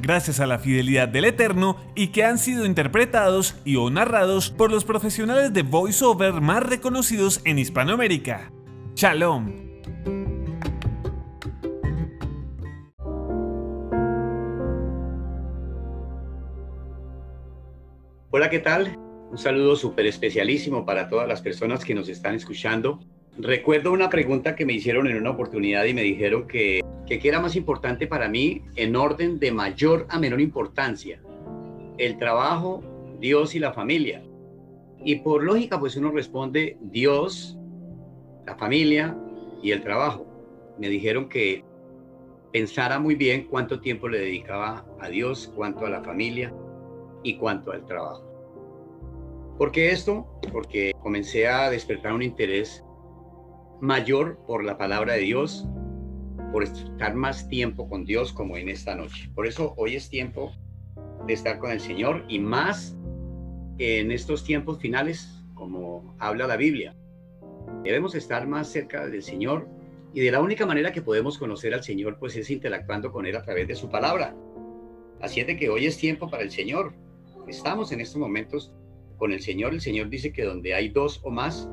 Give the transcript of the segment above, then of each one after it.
gracias a la fidelidad del Eterno y que han sido interpretados y o narrados por los profesionales de voiceover más reconocidos en Hispanoamérica. Shalom. Hola, ¿qué tal? Un saludo súper especialísimo para todas las personas que nos están escuchando. Recuerdo una pregunta que me hicieron en una oportunidad y me dijeron que que qué era más importante para mí en orden de mayor a menor importancia. El trabajo, Dios y la familia. Y por lógica, pues uno responde Dios, la familia y el trabajo. Me dijeron que pensara muy bien cuánto tiempo le dedicaba a Dios, cuánto a la familia y cuánto al trabajo. ¿Por qué esto? Porque comencé a despertar un interés mayor por la palabra de Dios, por estar más tiempo con Dios como en esta noche. Por eso hoy es tiempo de estar con el Señor y más en estos tiempos finales, como habla la Biblia. Debemos estar más cerca del Señor y de la única manera que podemos conocer al Señor pues es interactuando con Él a través de su palabra. Así es de que hoy es tiempo para el Señor. Estamos en estos momentos con el Señor. El Señor dice que donde hay dos o más,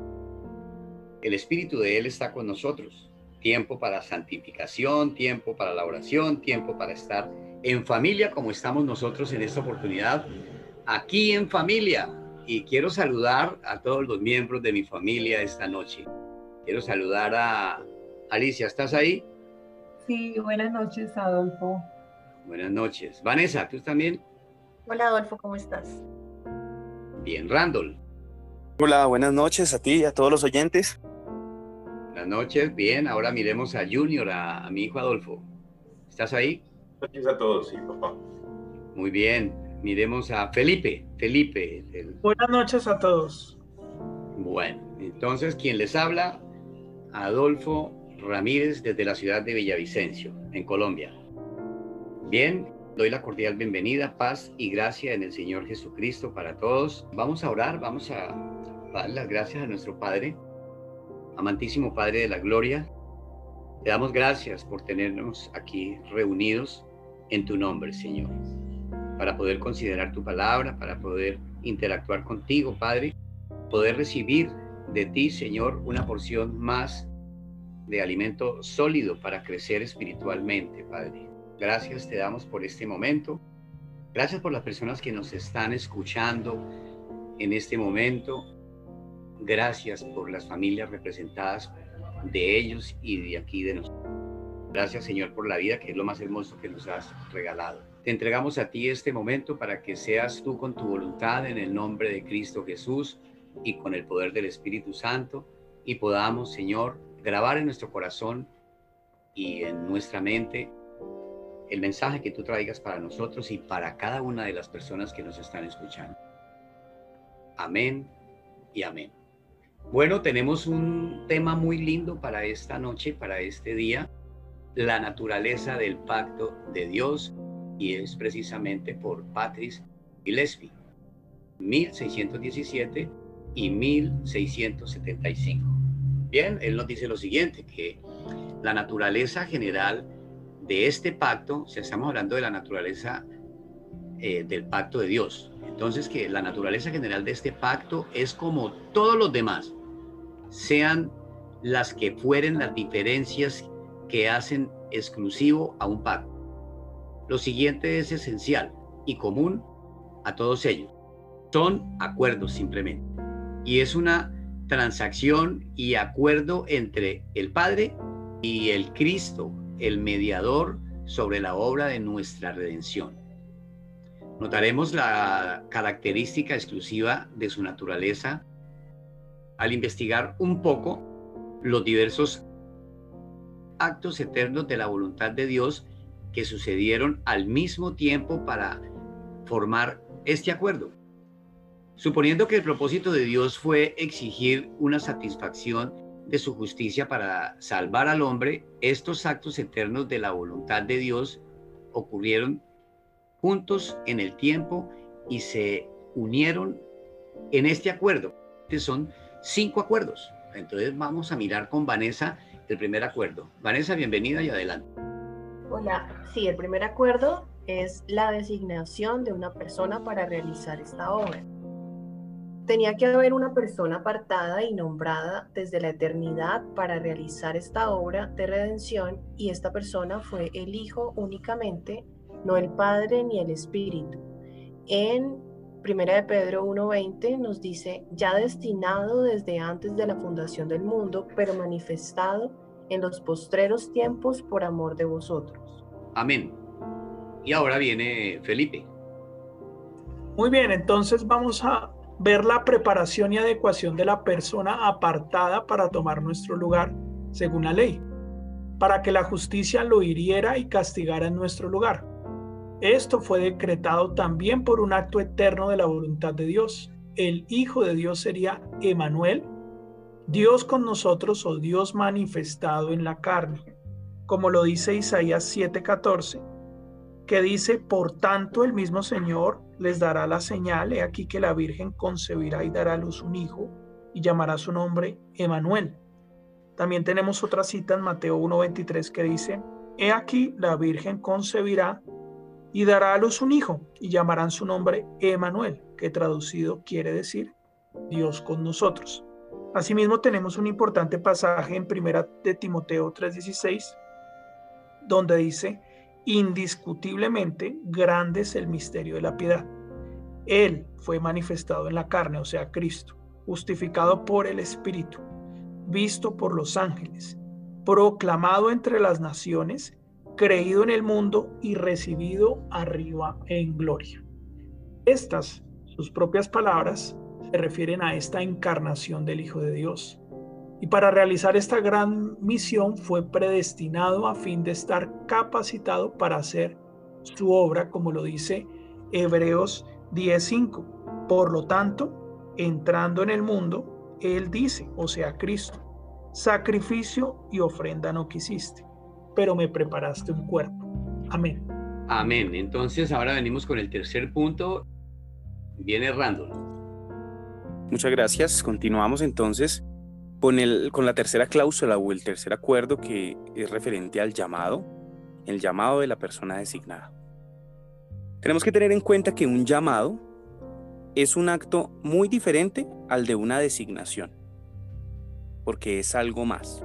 el Espíritu de Él está con nosotros tiempo para santificación, tiempo para la oración, tiempo para estar en familia como estamos nosotros en esta oportunidad, aquí en familia. Y quiero saludar a todos los miembros de mi familia esta noche. Quiero saludar a Alicia, ¿estás ahí? Sí, buenas noches, Adolfo. Buenas noches. Vanessa, ¿tú también? Hola, Adolfo, ¿cómo estás? Bien, Randall. Hola, buenas noches a ti y a todos los oyentes. Buenas noches, bien. Ahora miremos a Junior, a, mi hijo Adolfo. ¿Estás ahí? Gracias a todos, sí, papá. Muy bien. Miremos a Felipe. Felipe. Buenas noches a todos. Bueno, entonces, quien les habla, Adolfo Ramírez desde la ciudad de Villavicencio, en Colombia. Bien, doy la cordial bienvenida, paz y gracia en el Señor Jesucristo para todos. Vamos a orar, vamos a dar las gracias a nuestro Padre Amantísimo Padre de la Gloria, te damos gracias por tenernos aquí reunidos en tu nombre, Señor, para poder considerar tu palabra, para poder interactuar contigo, Padre, poder recibir de ti, Señor, una porción más de alimento sólido para crecer espiritualmente, Padre. Gracias te damos por este momento. Gracias por las personas que nos están escuchando en este momento. Gracias por las familias representadas de ellos y de aquí de nosotros. Gracias Señor por la vida, que es lo más hermoso que nos has regalado. Te entregamos a ti este momento para que seas tú con tu voluntad en el nombre de Cristo Jesús y con el poder del Espíritu Santo y podamos, Señor, grabar en nuestro corazón y en nuestra mente el mensaje que tú traigas para nosotros y para cada una de las personas que nos están escuchando. Amén y amén. Bueno, tenemos un tema muy lindo para esta noche, para este día, la naturaleza del pacto de Dios, y es precisamente por Patrice Gillespie, 1617 y 1675. Bien, él nos dice lo siguiente, que la naturaleza general de este pacto, si estamos hablando de la naturaleza eh, del pacto de Dios, entonces que la naturaleza general de este pacto es como todos los demás, sean las que fueren las diferencias que hacen exclusivo a un pacto. Lo siguiente es esencial y común a todos ellos. Son acuerdos simplemente. Y es una transacción y acuerdo entre el Padre y el Cristo, el mediador sobre la obra de nuestra redención. Notaremos la característica exclusiva de su naturaleza al investigar un poco los diversos actos eternos de la voluntad de Dios que sucedieron al mismo tiempo para formar este acuerdo. Suponiendo que el propósito de Dios fue exigir una satisfacción de su justicia para salvar al hombre, estos actos eternos de la voluntad de Dios ocurrieron juntos en el tiempo y se unieron en este acuerdo. Son cinco acuerdos. Entonces vamos a mirar con Vanessa el primer acuerdo. Vanessa, bienvenida y adelante. Hola, sí, el primer acuerdo es la designación de una persona para realizar esta obra tenía que haber una persona apartada y nombrada desde la eternidad para realizar esta obra de redención y esta persona fue el Hijo únicamente, no el Padre ni el Espíritu. En 1 de Pedro 1.20 nos dice, ya destinado desde antes de la fundación del mundo, pero manifestado en los postreros tiempos por amor de vosotros. Amén. Y ahora viene Felipe. Muy bien, entonces vamos a ver la preparación y adecuación de la persona apartada para tomar nuestro lugar según la ley, para que la justicia lo hiriera y castigara en nuestro lugar. Esto fue decretado también por un acto eterno de la voluntad de Dios. El Hijo de Dios sería Emanuel, Dios con nosotros o Dios manifestado en la carne, como lo dice Isaías 7:14, que dice, por tanto el mismo Señor les dará la señal, he aquí que la Virgen concebirá y dará a luz un hijo y llamará su nombre Emanuel. También tenemos otra cita en Mateo 1.23 que dice, he aquí la Virgen concebirá y dará a luz un hijo y llamarán su nombre Emanuel, que traducido quiere decir Dios con nosotros. Asimismo tenemos un importante pasaje en primera de Timoteo 3:16 donde dice, indiscutiblemente grande es el misterio de la piedad. Él fue manifestado en la carne, o sea, Cristo, justificado por el Espíritu, visto por los ángeles, proclamado entre las naciones, creído en el mundo y recibido arriba en gloria. Estas, sus propias palabras, se refieren a esta encarnación del Hijo de Dios, y para realizar esta gran misión fue predestinado a fin de estar capacitado para hacer su obra, como lo dice Hebreos 10:5. Por lo tanto, entrando en el mundo, Él dice, o sea, Cristo, sacrificio y ofrenda no quisiste, pero me preparaste un cuerpo. Amén. Amén. Entonces ahora venimos con el tercer punto. Viene Randall. Muchas gracias. Continuamos entonces con, el, con la tercera cláusula o el tercer acuerdo que es referente al llamado, el llamado de la persona designada. Tenemos que tener en cuenta que un llamado es un acto muy diferente al de una designación, porque es algo más.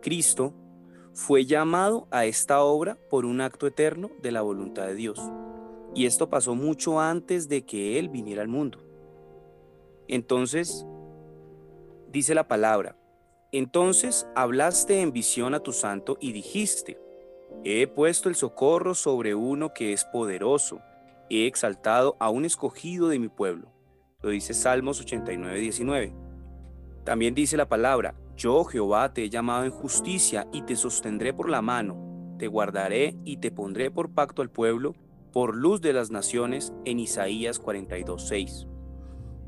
Cristo fue llamado a esta obra por un acto eterno de la voluntad de Dios, y esto pasó mucho antes de que Él viniera al mundo. Entonces, dice la palabra, entonces hablaste en visión a tu santo y dijiste, he puesto el socorro sobre uno que es poderoso, he exaltado a un escogido de mi pueblo. Lo dice Salmos 89, 19. También dice la palabra, yo Jehová te he llamado en justicia y te sostendré por la mano, te guardaré y te pondré por pacto al pueblo, por luz de las naciones, en Isaías 42, 6.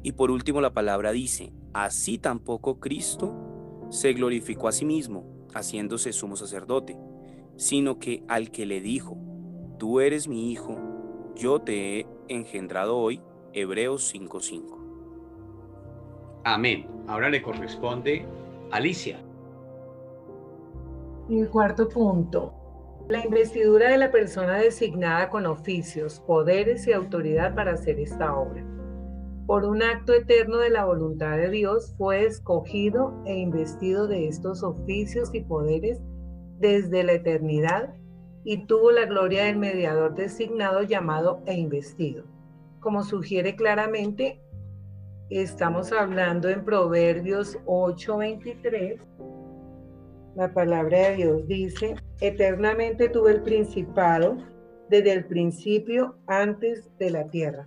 Y por último la palabra dice, así tampoco Cristo se glorificó a sí mismo, haciéndose sumo sacerdote, sino que al que le dijo, tú eres mi hijo, yo te he engendrado hoy, Hebreos 5.5. Amén. Ahora le corresponde Alicia. el cuarto punto, la investidura de la persona designada con oficios, poderes y autoridad para hacer esta obra por un acto eterno de la voluntad de Dios, fue escogido e investido de estos oficios y poderes desde la eternidad y tuvo la gloria del mediador designado llamado e investido. Como sugiere claramente Estamos hablando en Proverbios 8:23. La palabra de Dios dice, eternamente tuve el principado desde el principio antes de la tierra.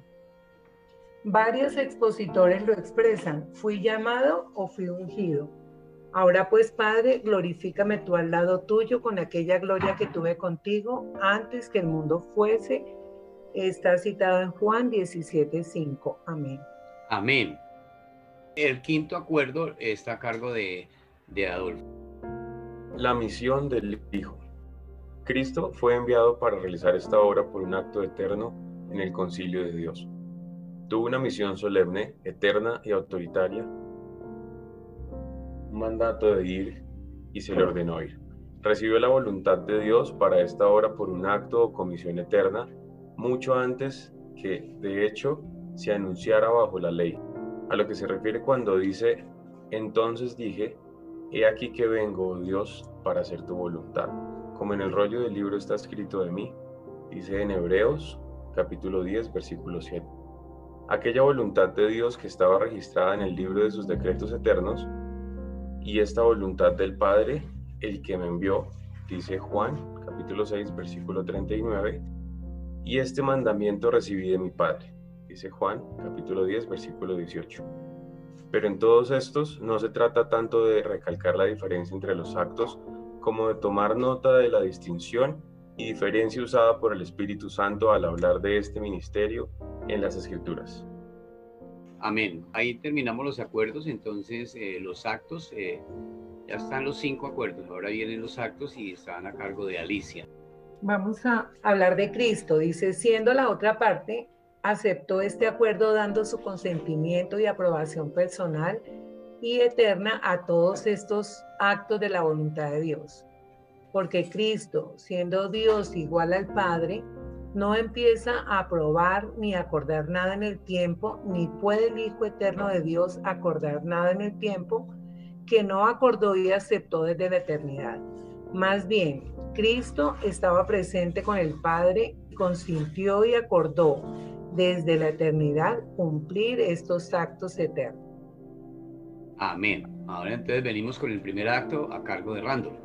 Varios expositores lo expresan, fui llamado o fui ungido. Ahora pues, Padre, glorifícame tú al lado tuyo con aquella gloria que tuve contigo antes que el mundo fuese. Está citado en Juan 17:5. Amén. Amén. El quinto acuerdo está a cargo de, de Adolfo. La misión del Hijo. Cristo fue enviado para realizar esta obra por un acto eterno en el concilio de Dios. Tuvo una misión solemne, eterna y autoritaria, un mandato de ir y se le ordenó ir. Recibió la voluntad de Dios para esta obra por un acto o comisión eterna, mucho antes que, de hecho, se anunciara bajo la ley. A lo que se refiere cuando dice, entonces dije, he aquí que vengo, oh Dios, para hacer tu voluntad como en el rollo del libro está escrito de mí, dice en Hebreos capítulo 10, versículo 7. Aquella voluntad de Dios que estaba registrada en el libro de sus decretos eternos, y esta voluntad del Padre, el que me envió, dice Juan capítulo 6, versículo 39, y este mandamiento recibí de mi Padre, dice Juan capítulo 10, versículo 18. Pero en todos estos no se trata tanto de recalcar la diferencia entre los actos como de tomar nota de la distinción y diferencia usada por el Espíritu Santo al hablar de este ministerio en las Escrituras. Amén. Ahí terminamos los acuerdos, entonces eh, los actos, eh, ya están los cinco acuerdos, ahora vienen los actos y están a cargo de Alicia. Vamos a hablar de Cristo, dice, siendo la otra parte, aceptó este acuerdo dando su consentimiento y aprobación personal y eterna a todos estos actos de la voluntad de Dios. Porque Cristo, siendo Dios igual al Padre, no empieza a aprobar ni acordar nada en el tiempo, ni puede el Hijo Eterno de Dios acordar nada en el tiempo que no acordó y aceptó desde la eternidad. Más bien, Cristo estaba presente con el Padre, consintió y acordó desde la eternidad cumplir estos actos eternos. Amén. Ahora entonces venimos con el primer acto a cargo de Randall.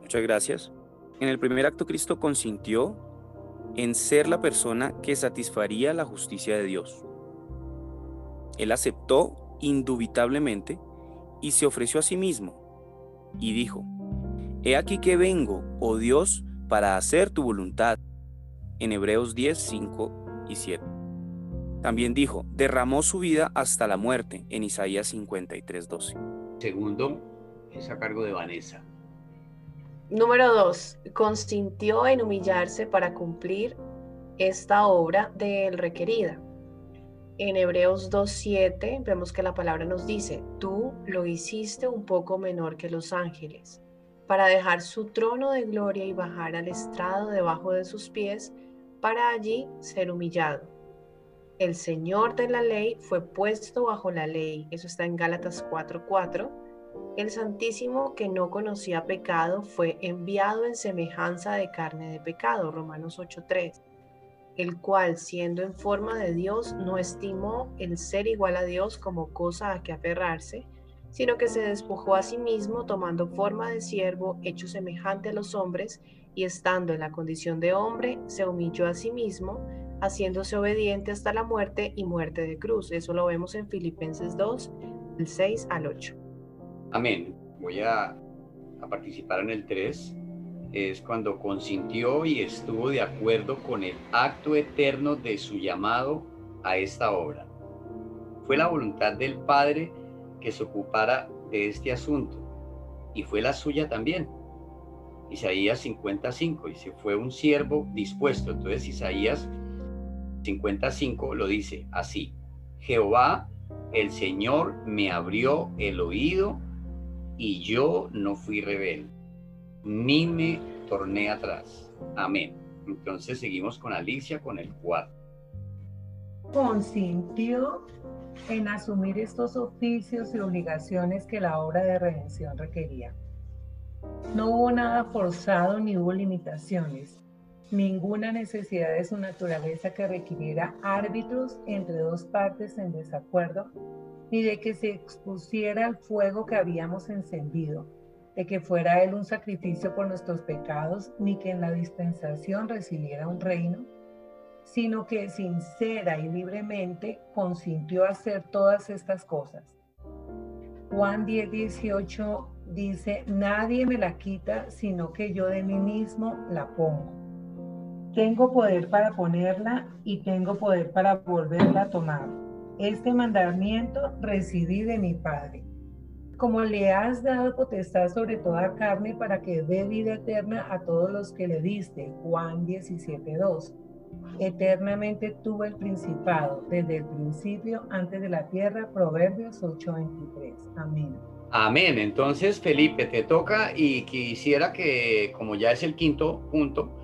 Muchas gracias. En el primer acto Cristo consintió en ser la persona que satisfaría la justicia de Dios. Él aceptó indubitablemente y se ofreció a sí mismo y dijo, He aquí que vengo, oh Dios, para hacer tu voluntad. En Hebreos 10, 5 y 7. También dijo, derramó su vida hasta la muerte en Isaías 53, 12. Segundo, es a cargo de Vanessa. Número dos, consintió en humillarse para cumplir esta obra de él requerida. En Hebreos 2.7 vemos que la palabra nos dice, tú lo hiciste un poco menor que los ángeles, para dejar su trono de gloria y bajar al estrado debajo de sus pies, para allí ser humillado el Señor de la ley fue puesto bajo la ley. Eso está en Gálatas 4:4. El Santísimo que no conocía pecado fue enviado en semejanza de carne de pecado. Romanos 8:3. El cual, siendo en forma de Dios, no estimó el ser igual a Dios como cosa a que aferrarse, sino que se despojó a sí mismo tomando forma de siervo, hecho semejante a los hombres, y estando en la condición de hombre, se humilló a sí mismo haciéndose obediente hasta la muerte y muerte de cruz. Eso lo vemos en Filipenses 2, del 6 al 8. Amén. Voy a, participar en el 3. Es cuando consintió y estuvo de acuerdo con el acto eterno de su llamado a esta obra. Fue la voluntad del Padre que se ocupara de este asunto y fue la suya también. Isaías 55, y se fue un siervo dispuesto. Entonces Isaías 55 lo dice así, Jehová, el Señor me abrió el oído y yo no fui rebelde, ni me torné atrás. Amén. Entonces seguimos con Alicia con el 4. Consintió en asumir estos oficios y obligaciones que la obra de redención requería. No hubo nada forzado ni hubo limitaciones ninguna necesidad de su naturaleza que requiriera árbitros entre dos partes en desacuerdo, ni de que se expusiera al fuego que habíamos encendido, de que fuera Él un sacrificio por nuestros pecados, ni que en la dispensación recibiera un reino, sino que sincera y libremente consintió hacer todas estas cosas. Juan 10, 18 dice, nadie me la quita, sino que yo de mí mismo la pongo. Tengo poder para ponerla y tengo poder para volverla a tomar. Este mandamiento recibí de mi Padre. Como le has dado potestad sobre toda carne para que dé vida eterna a todos los que le diste. Juan 17.2. Eternamente tuvo el principado desde el principio antes de la tierra. Proverbios 8.23. Amén. Amén. Entonces, Felipe, te toca y quisiera que, como ya es el quinto punto,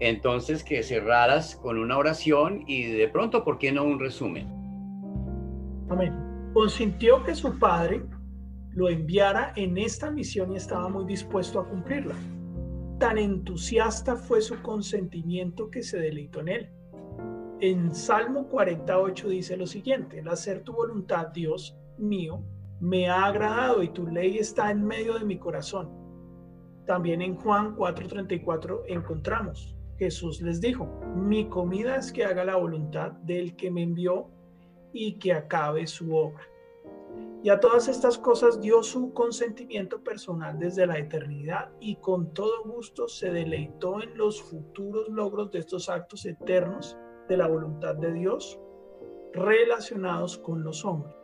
entonces que cerraras con una oración y de pronto, ¿por qué no un resumen? Amén. Consintió que su padre lo enviara en esta misión y estaba muy dispuesto a cumplirla. Tan entusiasta fue su consentimiento que se deleitó en él. En Salmo 48 dice lo siguiente, el hacer tu voluntad, Dios mío, me ha agradado y tu ley está en medio de mi corazón. También en Juan 4:34 encontramos, Jesús les dijo, mi comida es que haga la voluntad del que me envió y que acabe su obra. Y a todas estas cosas dio su consentimiento personal desde la eternidad y con todo gusto se deleitó en los futuros logros de estos actos eternos de la voluntad de Dios relacionados con los hombres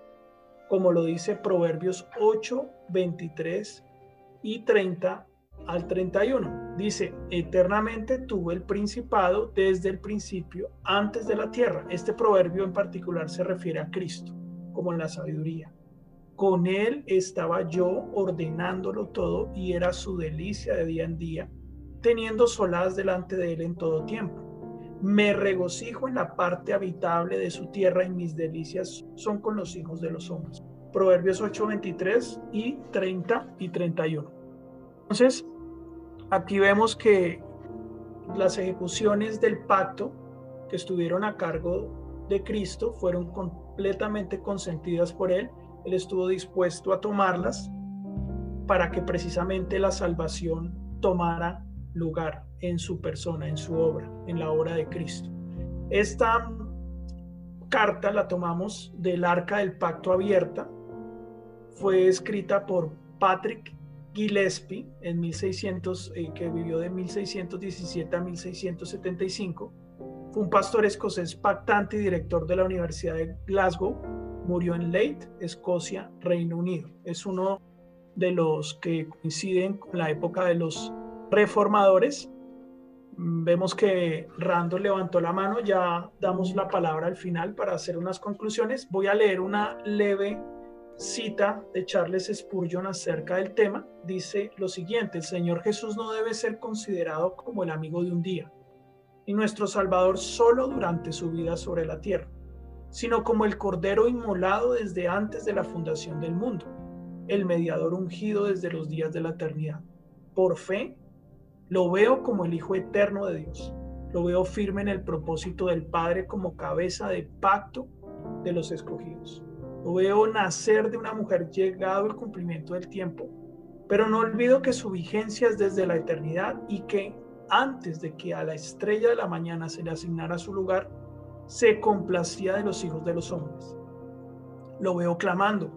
como lo dice Proverbios 8, 23 y 30 al 31. Dice, eternamente tuvo el principado desde el principio, antes de la tierra. Este proverbio en particular se refiere a Cristo, como en la sabiduría. Con él estaba yo ordenándolo todo y era su delicia de día en día, teniendo solaz delante de él en todo tiempo. Me regocijo en la parte habitable de su tierra y mis delicias son con los hijos de los hombres. Proverbios 8, 23 y 30 y 31. Entonces, aquí vemos que las ejecuciones del pacto que estuvieron a cargo de Cristo fueron completamente consentidas por Él. Él estuvo dispuesto a tomarlas para que precisamente la salvación tomara lugar en su persona, en su obra, en la obra de Cristo. Esta carta la tomamos del arca del pacto abierta. Fue escrita por Patrick Gillespie en 1600, eh, que vivió de 1617 a 1675. Fue un pastor escocés pactante y director de la Universidad de Glasgow. Murió en Leith, Escocia, Reino Unido. Es uno de los que coinciden con la época de los reformadores Vemos que Rando levantó la mano, ya damos la palabra al final para hacer unas conclusiones. Voy a leer una leve cita de Charles Spurgeon acerca del tema. Dice lo siguiente, el Señor Jesús no debe ser considerado como el amigo de un día, y nuestro Salvador solo durante su vida sobre la tierra, sino como el Cordero inmolado desde antes de la fundación del mundo, el mediador ungido desde los días de la eternidad. Por fe, lo veo como el Hijo eterno de Dios. Lo veo firme en el propósito del Padre como cabeza de pacto de los escogidos. Lo veo nacer de una mujer llegado el cumplimiento del tiempo, pero no olvido que su vigencia es desde la eternidad y que antes de que a la estrella de la mañana se le asignara su lugar, se complacía de los hijos de los hombres. Lo veo clamando,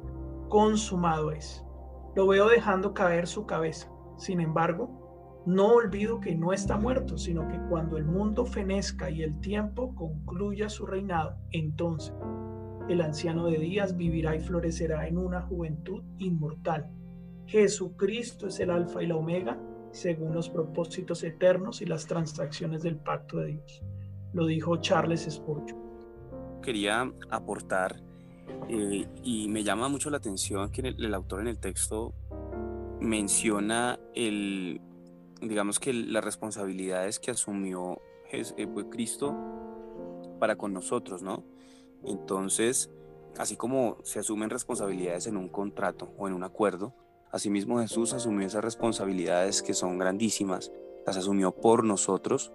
consumado es. Lo veo dejando caer su cabeza. Sin embargo, no olvido que no está muerto, sino que cuando el mundo fenezca y el tiempo concluya su reinado, entonces el anciano de días vivirá y florecerá en una juventud inmortal. Jesucristo es el alfa y la omega, según los propósitos eternos y las transacciones del pacto de Dios. Lo dijo Charles Spurgeon. Quería aportar eh, y me llama mucho la atención que el autor en el texto menciona el, digamos que las responsabilidades que asumió eh, Cristo para con nosotros, ¿no? Entonces, así como se asumen responsabilidades en un contrato o en un acuerdo, asimismo Jesús asumió esas responsabilidades que son grandísimas, las asumió por nosotros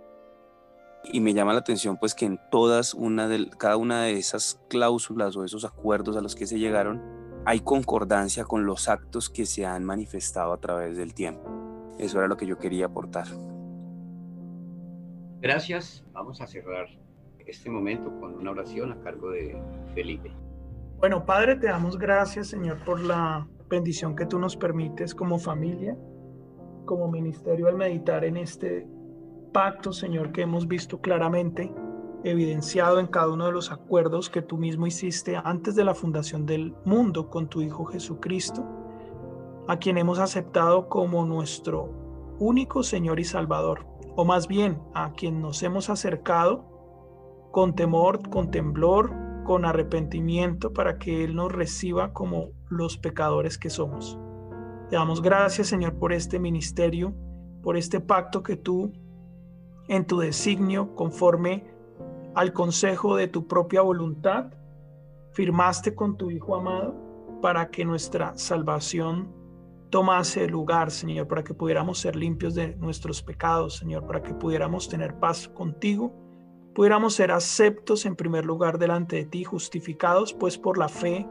Y me llama la atención pues que en todas una de, cada una de esas cláusulas o esos acuerdos a los que se llegaron hay concordancia con los actos que se han manifestado a través del tiempo. Eso era lo que yo quería aportar. Gracias. Vamos a cerrar este momento con una oración a cargo de Felipe. Bueno, Padre, te damos gracias, Señor, por la bendición que tú nos permites como familia, como ministerio al meditar en este pacto, Señor, que hemos visto claramente evidenciado en cada uno de los acuerdos que tú mismo hiciste antes de la fundación del mundo con tu Hijo Jesucristo, a quien hemos aceptado como nuestro único Señor y Salvador, o más bien a quien nos hemos acercado con temor, con temblor, con arrepentimiento para que Él nos reciba como los pecadores que somos. Te damos gracias, Señor, por este ministerio, por este pacto que tú, en tu designio, conforme al consejo de tu propia voluntad, firmaste con tu Hijo amado para que nuestra salvación tomase lugar, Señor, para que pudiéramos ser limpios de nuestros pecados, Señor, para que pudiéramos tener paz contigo pudiéramos ser aceptos en primer lugar delante de ti, justificados, pues por la fe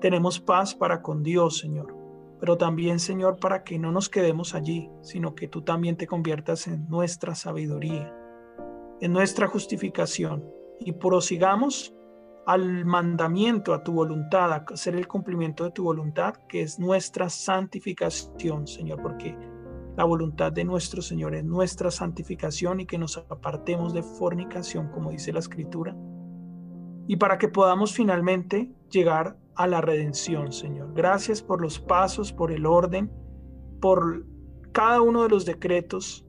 tenemos paz para con Dios, Señor. Pero también, Señor, para que no nos quedemos allí, sino que tú también te conviertas en nuestra sabiduría, en nuestra justificación, y prosigamos al mandamiento, a tu voluntad, a hacer el cumplimiento de tu voluntad, que es nuestra santificación, Señor, porque la voluntad de nuestro Señor es nuestra santificación y que nos apartemos de fornicación, como dice la Escritura, y para que podamos finalmente llegar a la redención, Señor. Gracias por los pasos, por el orden, por cada uno de los decretos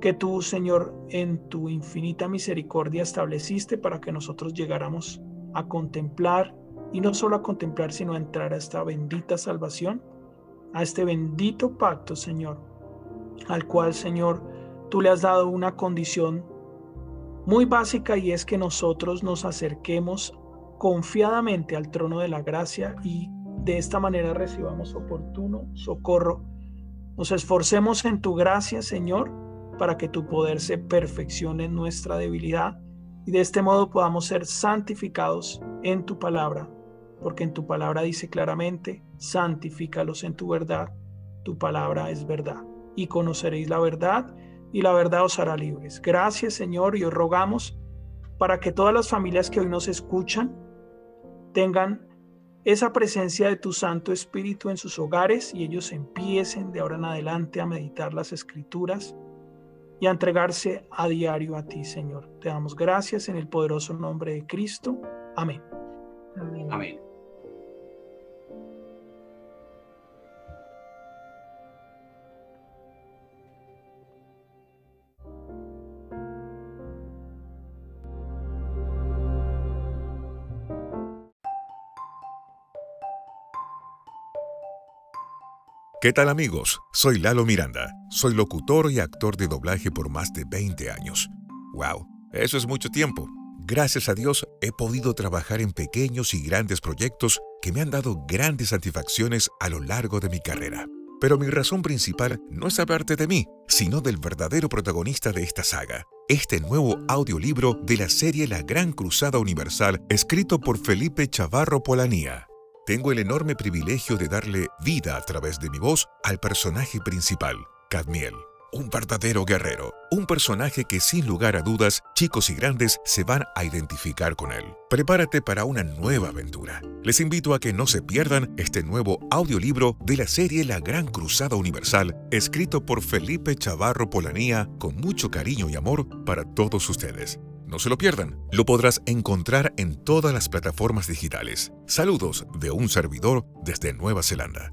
que tú, Señor, en tu infinita misericordia estableciste para que nosotros llegáramos a contemplar, y no solo a contemplar, sino a entrar a esta bendita salvación, a este bendito pacto, Señor, al cual, Señor, tú le has dado una condición muy básica y es que nosotros nos acerquemos confiadamente al trono de la gracia y de esta manera recibamos oportuno socorro. Nos esforcemos en tu gracia, Señor, para que tu poder se perfeccione en nuestra debilidad y de este modo podamos ser santificados en tu palabra, porque en tu palabra dice claramente, santifícalos en tu verdad, tu palabra es verdad y conoceréis la verdad y la verdad os hará libres. Gracias Señor y os rogamos para que todas las familias que hoy nos escuchan tengan esa presencia de tu Santo Espíritu en sus hogares y ellos empiecen de ahora en adelante a meditar las escrituras y a entregarse a diario a ti, Señor. Te damos gracias en el poderoso nombre de Cristo. Amén. Amén. Amén. ¿Qué tal amigos? Soy Lalo Miranda. Soy locutor y actor de doblaje por más de 20 años. ¡Wow! Eso es mucho tiempo. Gracias a Dios he podido trabajar en pequeños y grandes proyectos que me han dado grandes satisfacciones a lo largo de mi carrera. Pero mi razón principal no es hablarte de mí, sino del verdadero protagonista de esta saga, este nuevo audiolibro de la serie La Gran Cruzada Universal, escrito por Felipe Chavarro Polanía tengo el enorme privilegio de darle vida a través de mi voz al personaje principal, Cadmiel. Un verdadero guerrero, un personaje que sin lugar a dudas chicos y grandes se van a identificar con él. Prepárate para una nueva aventura. Les invito a que no se pierdan este nuevo audiolibro de la serie La Gran Cruzada Universal, escrito por Felipe Chavarro Polanía con mucho cariño y amor para todos ustedes. No se lo pierdan. Lo podrás encontrar en todas las plataformas digitales. Saludos de un servidor desde Nueva Zelanda.